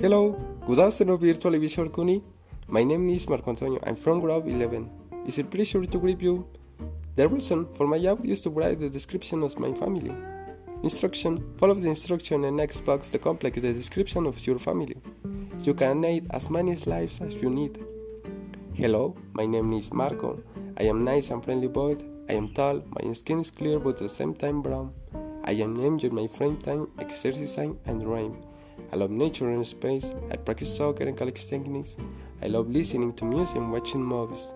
Hello, good afternoon, virtual visual Kuni. My name is Marco Antonio. I'm from Grove 11. It's a pleasure to greet you. The reason for my audio is to write the description of my family. Instruction Follow the instruction and next box to complete the description of your family. You can add as many slides as you need. Hello, my name is Marco. I am nice and friendly boy. I am tall, my skin is clear but at the same time brown. I am enjoying my frame time, exercising and drawing. I love nature and space. I practice soccer and calisthenics. I love listening to music and watching movies.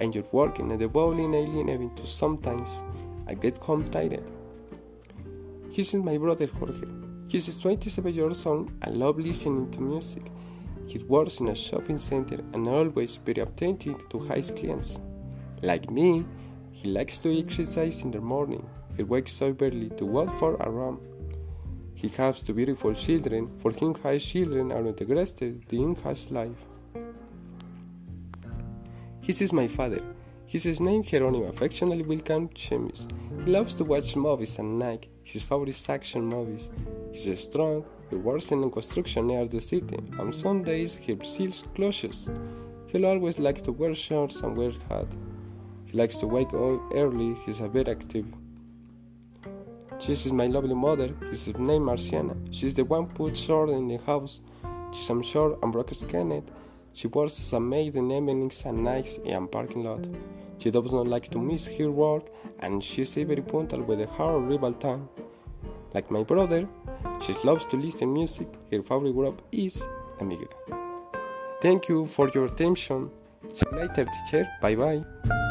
I enjoy working at the bowling alien even to sometimes I get home tired. This is my brother Jorge. He is 27 years old and love listening to music. He works in a shopping center and always very attentive to his clients. Like me, he likes to exercise in the morning. He wakes up early to walk for a run. He has two beautiful children. For him, his children are not interested in his life. This is my father. His name Jeronimo, affectionately welcome Chemis. He loves to watch movies at night. His favorite action movies. He's strong. He works in construction near the city. On some days, he sells clothes. He'll always like to wear shorts and wear hat. He likes to wake up early. He's a bit active. Is my lovely mother. His name Marciana. She's the one put short in the house. She's am short and broke skinned. She works as a maid in evenings and nights in parking lot. She does not like to miss her work and she's very punctual with her rival time. Like my brother, she loves to listen music. Her favorite group is La Migra. Thank you for your attention. See you later, teacher. Bye bye.